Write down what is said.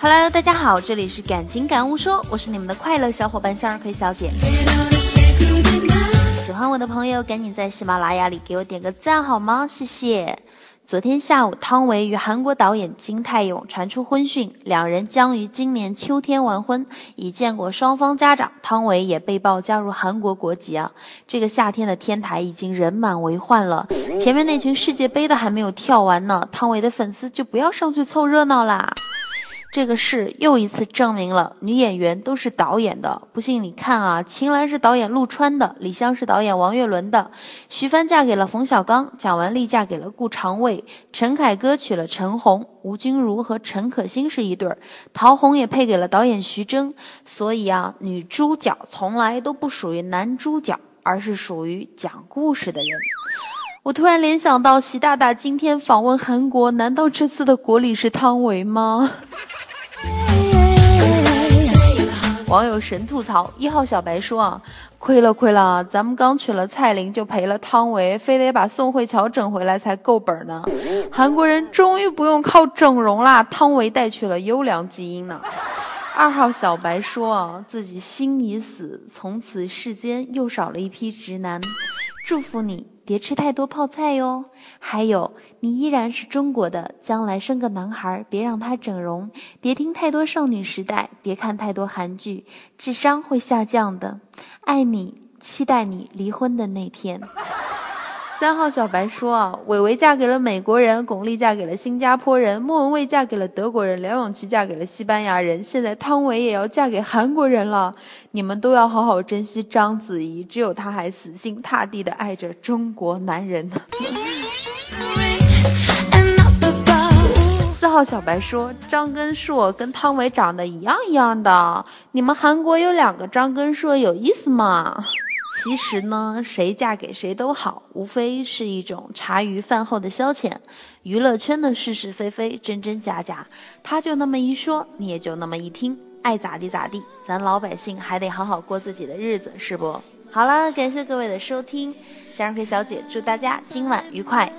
Hello，大家好，这里是感情感悟说，我是你们的快乐小伙伴向日葵小姐。喜欢我的朋友，赶紧在喜马拉雅里给我点个赞好吗？谢谢。昨天下午，汤唯与韩国导演金泰勇传出婚讯，两人将于今年秋天完婚。已见过双方家长，汤唯也被曝加入韩国国籍啊！这个夏天的天台已经人满为患了，前面那群世界杯的还没有跳完呢，汤唯的粉丝就不要上去凑热闹啦。这个事又一次证明了女演员都是导演的，不信你看啊，秦岚是导演陆川的，李湘是导演王岳伦的，徐帆嫁给了冯小刚，蒋雯丽嫁给了顾长卫，陈凯歌娶了陈红，吴君如和陈可辛是一对儿，陶虹也配给了导演徐峥。所以啊，女主角从来都不属于男主角，而是属于讲故事的人。我突然联想到，习大大今天访问韩国，难道这次的国礼是汤唯吗？网友神吐槽一号小白说啊，亏了亏了，咱们刚娶了蔡琳就赔了汤唯，非得把宋慧乔整回来才够本呢。韩国人终于不用靠整容啦，汤唯带去了优良基因呢。二号小白说啊，自己心已死，从此世间又少了一批直男。祝福你，别吃太多泡菜哟。还有，你依然是中国的，将来生个男孩，别让他整容。别听太多少女时代，别看太多韩剧，智商会下降的。爱你，期待你离婚的那天。三号小白说啊，伟伟嫁给了美国人，巩俐嫁给了新加坡人，莫文蔚嫁给了德国人，梁咏琪嫁给了西班牙人，现在汤唯也要嫁给韩国人了。你们都要好好珍惜章子怡，只有她还死心塌地的爱着中国男人。四号小白说，张根硕跟汤唯长得一样一样的，你们韩国有两个张根硕，有意思吗？其实呢，谁嫁给谁都好，无非是一种茶余饭后的消遣。娱乐圈的是是非非、真真假假，他就那么一说，你也就那么一听，爱咋地咋地。咱老百姓还得好好过自己的日子，是不？好了，感谢各位的收听，向日葵小姐祝大家今晚愉快。